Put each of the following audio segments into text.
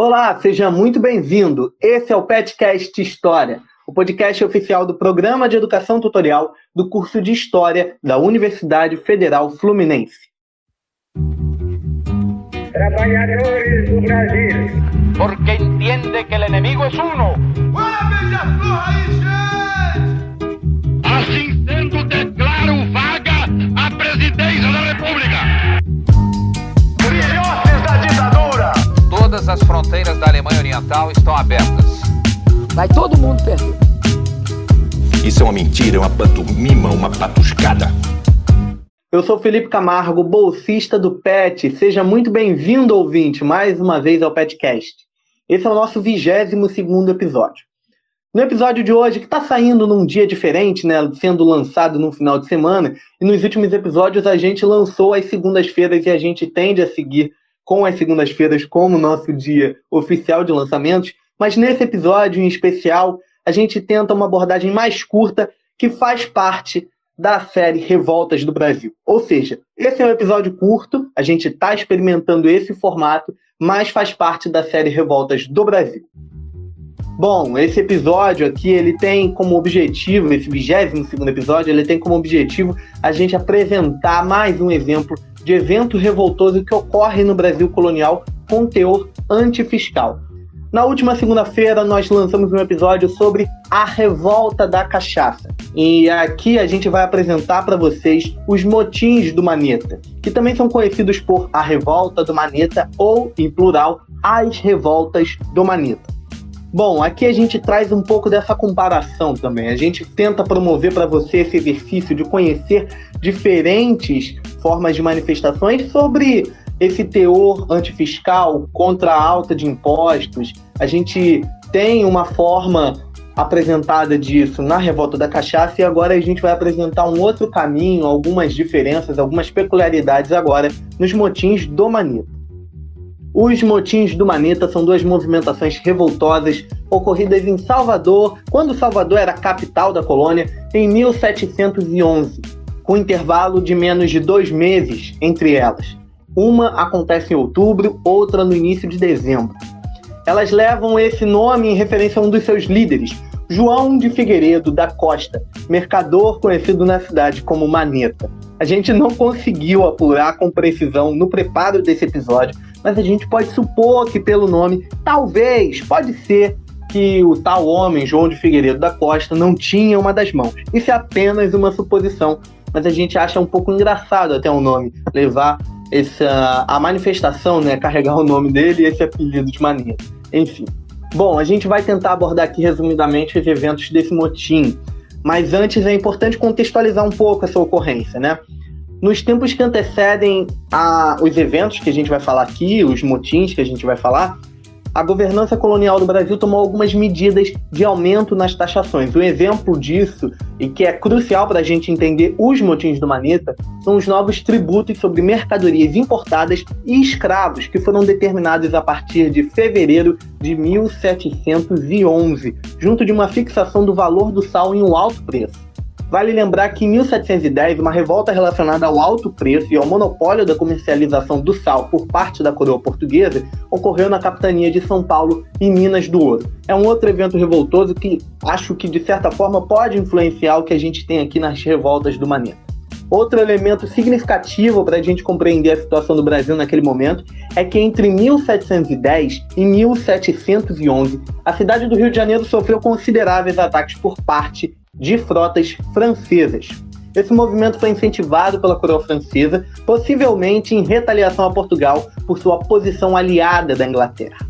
Olá, seja muito bem-vindo. Esse é o Petcast História, o podcast oficial do Programa de Educação Tutorial do curso de História da Universidade Federal Fluminense. Trabalhadores do Brasil. Porque entende que o inimigo é uno. Assim sendo, declaro fronteiras da Alemanha Oriental estão abertas. Vai todo mundo perder. Isso é uma mentira, é uma pantomima, uma patuscada. Eu sou Felipe Camargo, bolsista do PET. Seja muito bem-vindo, ouvinte, mais uma vez ao PETcast. Esse é o nosso 22 segundo episódio. No episódio de hoje, que está saindo num dia diferente, né, sendo lançado no final de semana, e nos últimos episódios a gente lançou as segundas-feiras e a gente tende a seguir com as segundas-feiras como nosso dia oficial de lançamentos, mas nesse episódio em especial a gente tenta uma abordagem mais curta que faz parte da série Revoltas do Brasil. Ou seja, esse é um episódio curto, a gente está experimentando esse formato, mas faz parte da série Revoltas do Brasil. Bom, esse episódio aqui, ele tem como objetivo, esse 22 segundo episódio, ele tem como objetivo a gente apresentar mais um exemplo de evento revoltoso que ocorre no Brasil colonial com teor antifiscal. Na última segunda-feira, nós lançamos um episódio sobre a revolta da cachaça. E aqui a gente vai apresentar para vocês os motins do Maneta, que também são conhecidos por a revolta do Maneta ou, em plural, as revoltas do Maneta. Bom, aqui a gente traz um pouco dessa comparação também. A gente tenta promover para você esse exercício de conhecer diferentes formas de manifestações sobre esse teor antifiscal contra a alta de impostos. A gente tem uma forma apresentada disso na Revolta da Cachaça e agora a gente vai apresentar um outro caminho, algumas diferenças, algumas peculiaridades agora nos motins do Maneta. Os motins do Maneta são duas movimentações revoltosas ocorridas em Salvador, quando Salvador era capital da colônia, em 1711, com intervalo de menos de dois meses entre elas. Uma acontece em outubro, outra no início de dezembro. Elas levam esse nome em referência a um dos seus líderes, João de Figueiredo da Costa, mercador conhecido na cidade como Maneta. A gente não conseguiu apurar com precisão no preparo desse episódio, mas a gente pode supor que pelo nome, talvez, pode ser que o tal homem, João de Figueiredo da Costa, não tinha uma das mãos. Isso é apenas uma suposição, mas a gente acha um pouco engraçado até o nome levar essa a manifestação, né, carregar o nome dele e esse apelido de maneira. Enfim. Bom, a gente vai tentar abordar aqui resumidamente os eventos desse motim, mas antes é importante contextualizar um pouco essa ocorrência, né? Nos tempos que antecedem a, os eventos que a gente vai falar aqui, os motins que a gente vai falar, a governança colonial do Brasil tomou algumas medidas de aumento nas taxações. Um exemplo disso, e que é crucial para a gente entender os motins do Maneta, são os novos tributos sobre mercadorias importadas e escravos, que foram determinados a partir de fevereiro de 1711, junto de uma fixação do valor do sal em um alto preço. Vale lembrar que em 1710, uma revolta relacionada ao alto preço e ao monopólio da comercialização do sal por parte da coroa portuguesa ocorreu na capitania de São Paulo, em Minas do Ouro. É um outro evento revoltoso que acho que, de certa forma, pode influenciar o que a gente tem aqui nas revoltas do Maneta. Outro elemento significativo para a gente compreender a situação do Brasil naquele momento é que entre 1710 e 1711, a cidade do Rio de Janeiro sofreu consideráveis ataques por parte de frotas francesas. Esse movimento foi incentivado pela coroa francesa, possivelmente em retaliação a Portugal por sua posição aliada da Inglaterra.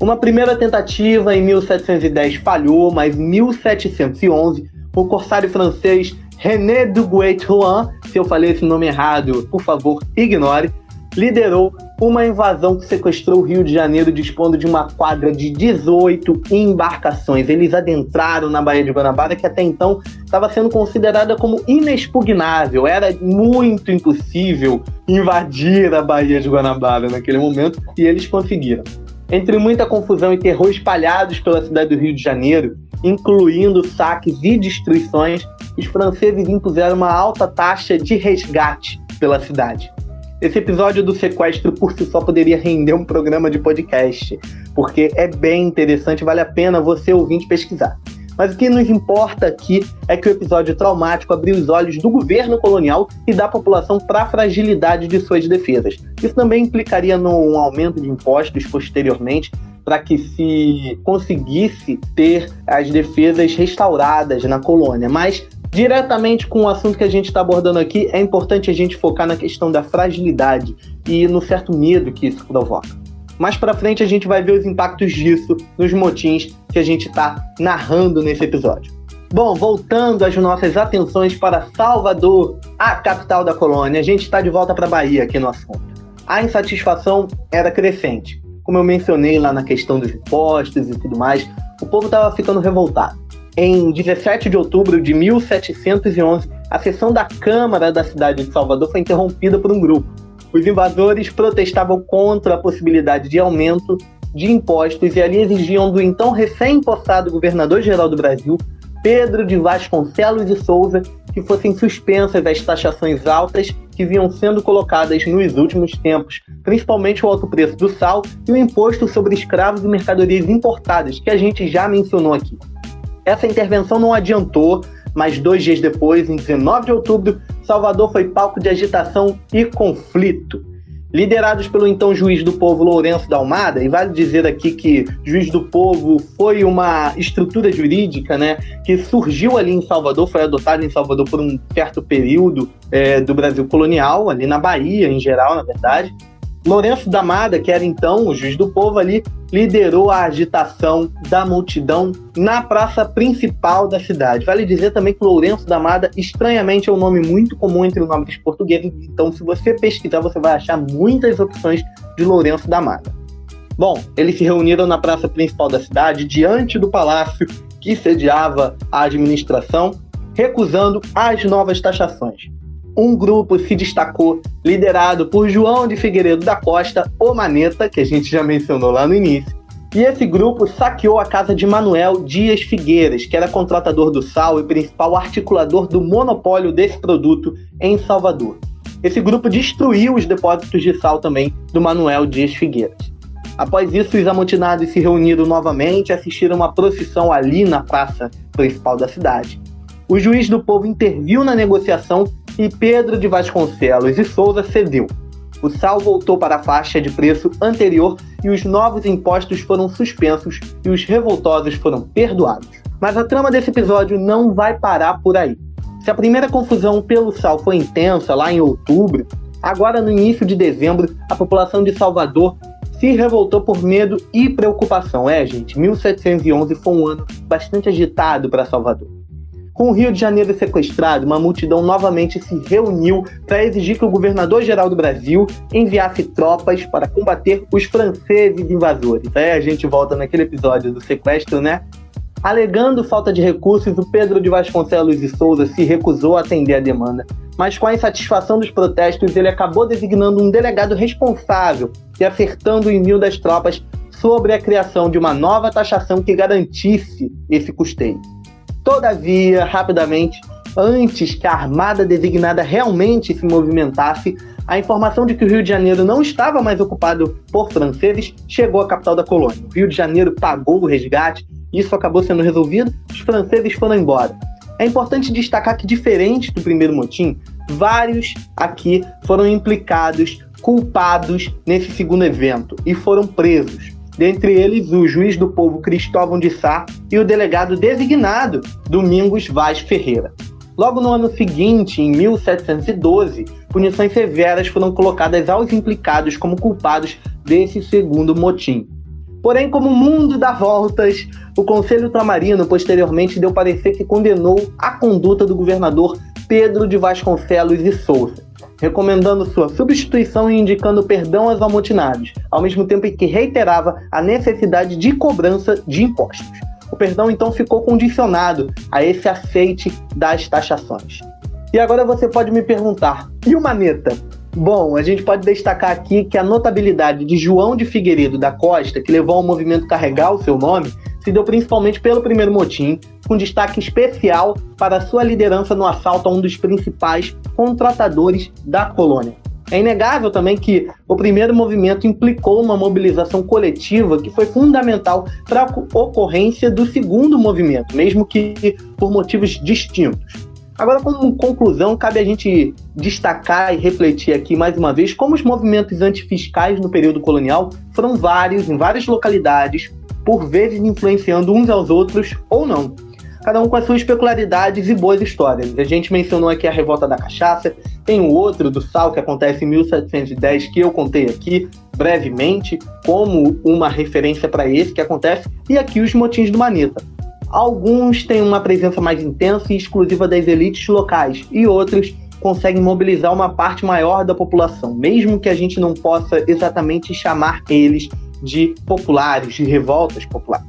Uma primeira tentativa em 1710 falhou, mas em 1711 o corsário francês René de Guet-Rouen, se eu falei esse nome errado, por favor, ignore, liderou uma invasão que sequestrou o Rio de Janeiro, dispondo de uma quadra de 18 embarcações. Eles adentraram na Baía de Guanabara, que até então estava sendo considerada como inexpugnável. Era muito impossível invadir a Baía de Guanabara naquele momento, e eles conseguiram. Entre muita confusão e terror espalhados pela cidade do Rio de Janeiro, incluindo saques e destruições, os franceses impuseram uma alta taxa de resgate pela cidade. Esse episódio do sequestro por si só poderia render um programa de podcast. porque é bem interessante, vale a pena você ouvinte pesquisar. Mas o que nos importa aqui é que o episódio traumático abriu os olhos do governo colonial e da população para a fragilidade de suas defesas. Isso também implicaria num aumento de impostos posteriormente para que se conseguisse ter as defesas restauradas na colônia. Mas diretamente com o assunto que a gente está abordando aqui, é importante a gente focar na questão da fragilidade e no certo medo que isso provoca. Mais para frente a gente vai ver os impactos disso nos motins que a gente está narrando nesse episódio. Bom, voltando as nossas atenções para Salvador, a capital da colônia, a gente está de volta para Bahia aqui no assunto. A insatisfação era crescente. Como eu mencionei lá na questão dos impostos e tudo mais, o povo estava ficando revoltado. Em 17 de outubro de 1711, a sessão da Câmara da cidade de Salvador foi interrompida por um grupo. Os invasores protestavam contra a possibilidade de aumento de impostos e ali exigiam do então recém-impossado governador-geral do Brasil, Pedro de Vasconcelos e Souza, que fossem suspensas as taxações altas que vinham sendo colocadas nos últimos tempos, principalmente o alto preço do sal e o imposto sobre escravos e mercadorias importadas, que a gente já mencionou aqui. Essa intervenção não adiantou, mas dois dias depois, em 19 de outubro, Salvador foi palco de agitação e conflito. Liderados pelo então juiz do povo Lourenço da Almada, e vale dizer aqui que juiz do povo foi uma estrutura jurídica né, que surgiu ali em Salvador, foi adotada em Salvador por um certo período é, do Brasil colonial, ali na Bahia em geral, na verdade, Lourenço da Mada, que era então o juiz do povo ali, liderou a agitação da multidão na praça principal da cidade. Vale dizer também que Lourenço da Mada, estranhamente, é um nome muito comum entre os nomes portugueses, então se você pesquisar, você vai achar muitas opções de Lourenço da Mada. Bom, eles se reuniram na praça principal da cidade, diante do palácio que sediava a administração, recusando as novas taxações um grupo se destacou, liderado por João de Figueiredo da Costa, o Maneta, que a gente já mencionou lá no início. E esse grupo saqueou a casa de Manuel Dias Figueiras, que era contratador do sal e principal articulador do monopólio desse produto em Salvador. Esse grupo destruiu os depósitos de sal também do Manuel Dias Figueiras. Após isso, os amotinados se reuniram novamente e assistiram uma procissão ali na praça principal da cidade. O juiz do povo interviu na negociação e Pedro de Vasconcelos e Souza cedeu. O sal voltou para a faixa de preço anterior e os novos impostos foram suspensos e os revoltosos foram perdoados. Mas a trama desse episódio não vai parar por aí. Se a primeira confusão pelo sal foi intensa lá em outubro, agora no início de dezembro, a população de Salvador se revoltou por medo e preocupação. É, gente, 1711 foi um ano bastante agitado para Salvador. Com o Rio de Janeiro sequestrado, uma multidão novamente se reuniu para exigir que o governador-geral do Brasil enviasse tropas para combater os franceses invasores. Aí a gente volta naquele episódio do sequestro, né? Alegando falta de recursos, o Pedro de Vasconcelos e Souza se recusou a atender a demanda, mas com a insatisfação dos protestos, ele acabou designando um delegado responsável e acertando o envio das tropas sobre a criação de uma nova taxação que garantisse esse custeio. Todavia, rapidamente, antes que a armada designada realmente se movimentasse, a informação de que o Rio de Janeiro não estava mais ocupado por franceses chegou à capital da colônia. O Rio de Janeiro pagou o resgate, isso acabou sendo resolvido, os franceses foram embora. É importante destacar que, diferente do primeiro motim, vários aqui foram implicados, culpados nesse segundo evento e foram presos dentre eles o juiz do povo Cristóvão de Sá e o delegado designado Domingos Vaz Ferreira. Logo no ano seguinte, em 1712, punições severas foram colocadas aos implicados como culpados desse segundo motim. Porém, como o mundo dá voltas, o Conselho Ultramarino posteriormente deu parecer que condenou a conduta do governador Pedro de Vasconcelos e Souza recomendando sua substituição e indicando perdão aos amotinados, ao mesmo tempo em que reiterava a necessidade de cobrança de impostos. O perdão então ficou condicionado a esse aceite das taxações. E agora você pode me perguntar: e o Maneta? Bom, a gente pode destacar aqui que a notabilidade de João de Figueiredo da Costa, que levou ao movimento carregar o seu nome, se deu principalmente pelo primeiro motim, com destaque especial para sua liderança no assalto a um dos principais contratadores da colônia. É inegável também que o primeiro movimento implicou uma mobilização coletiva que foi fundamental para a ocorrência do segundo movimento, mesmo que por motivos distintos. Agora, como conclusão, cabe a gente destacar e refletir aqui mais uma vez como os movimentos antifiscais no período colonial foram vários, em várias localidades, por vezes influenciando uns aos outros ou não. Cada um com as suas peculiaridades e boas histórias. A gente mencionou aqui a Revolta da Cachaça, tem o outro do Sal que acontece em 1710 que eu contei aqui brevemente como uma referência para esse que acontece, e aqui os motins do Maneta. Alguns têm uma presença mais intensa e exclusiva das elites locais, e outros conseguem mobilizar uma parte maior da população, mesmo que a gente não possa exatamente chamar eles de populares, de revoltas populares.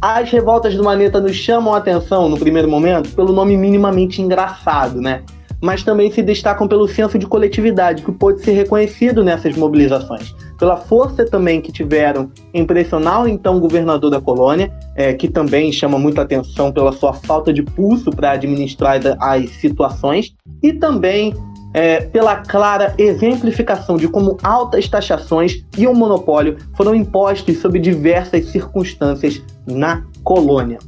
As revoltas do Maneta nos chamam a atenção, no primeiro momento, pelo nome minimamente engraçado, né? Mas também se destacam pelo senso de coletividade que pode ser reconhecido nessas mobilizações pela força também que tiveram em pressionar o então governador da colônia, é, que também chama muita atenção pela sua falta de pulso para administrar as situações, e também é, pela clara exemplificação de como altas taxações e um monopólio foram impostos sob diversas circunstâncias na colônia.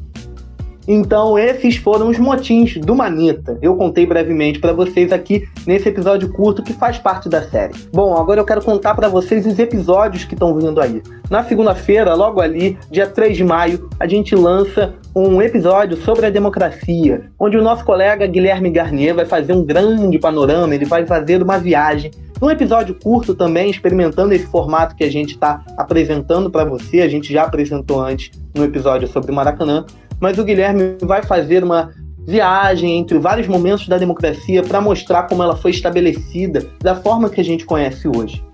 Então, esses foram os motins do Manita. Eu contei brevemente para vocês aqui nesse episódio curto que faz parte da série. Bom, agora eu quero contar para vocês os episódios que estão vindo aí. Na segunda-feira, logo ali, dia 3 de maio, a gente lança um episódio sobre a democracia, onde o nosso colega Guilherme Garnier vai fazer um grande panorama, ele vai fazer uma viagem um episódio curto também, experimentando esse formato que a gente está apresentando para você, a gente já apresentou antes no episódio sobre Maracanã, mas o Guilherme vai fazer uma viagem entre vários momentos da democracia para mostrar como ela foi estabelecida da forma que a gente conhece hoje.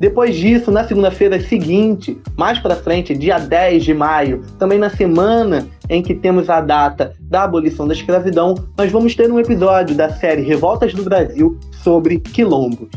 Depois disso, na segunda-feira seguinte, mais para frente, dia 10 de maio, também na semana em que temos a data da abolição da escravidão, nós vamos ter um episódio da série Revoltas do Brasil sobre quilombos.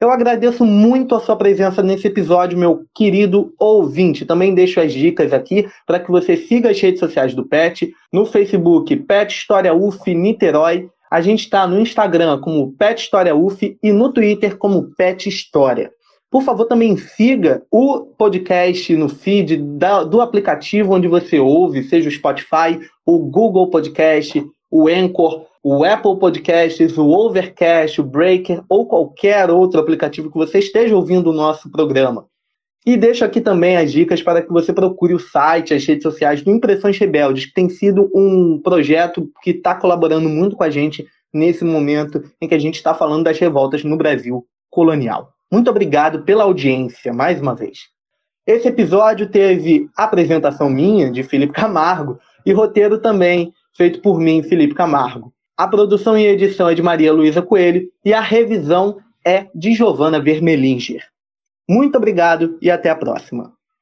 Eu agradeço muito a sua presença nesse episódio, meu querido ouvinte. Também deixo as dicas aqui para que você siga as redes sociais do PET, no Facebook PET História UF Niterói. A gente está no Instagram como PET História UF e no Twitter como PET História. Por favor, também siga o podcast no feed da, do aplicativo onde você ouve, seja o Spotify, o Google Podcast, o Anchor, o Apple Podcasts, o Overcast, o Breaker ou qualquer outro aplicativo que você esteja ouvindo o nosso programa. E deixo aqui também as dicas para que você procure o site, as redes sociais do Impressões Rebeldes, que tem sido um projeto que está colaborando muito com a gente nesse momento em que a gente está falando das revoltas no Brasil colonial. Muito obrigado pela audiência mais uma vez. Esse episódio teve apresentação minha, de Felipe Camargo, e roteiro também feito por mim, Felipe Camargo. A produção e edição é de Maria Luísa Coelho e a revisão é de Giovana Vermelinger. Muito obrigado e até a próxima.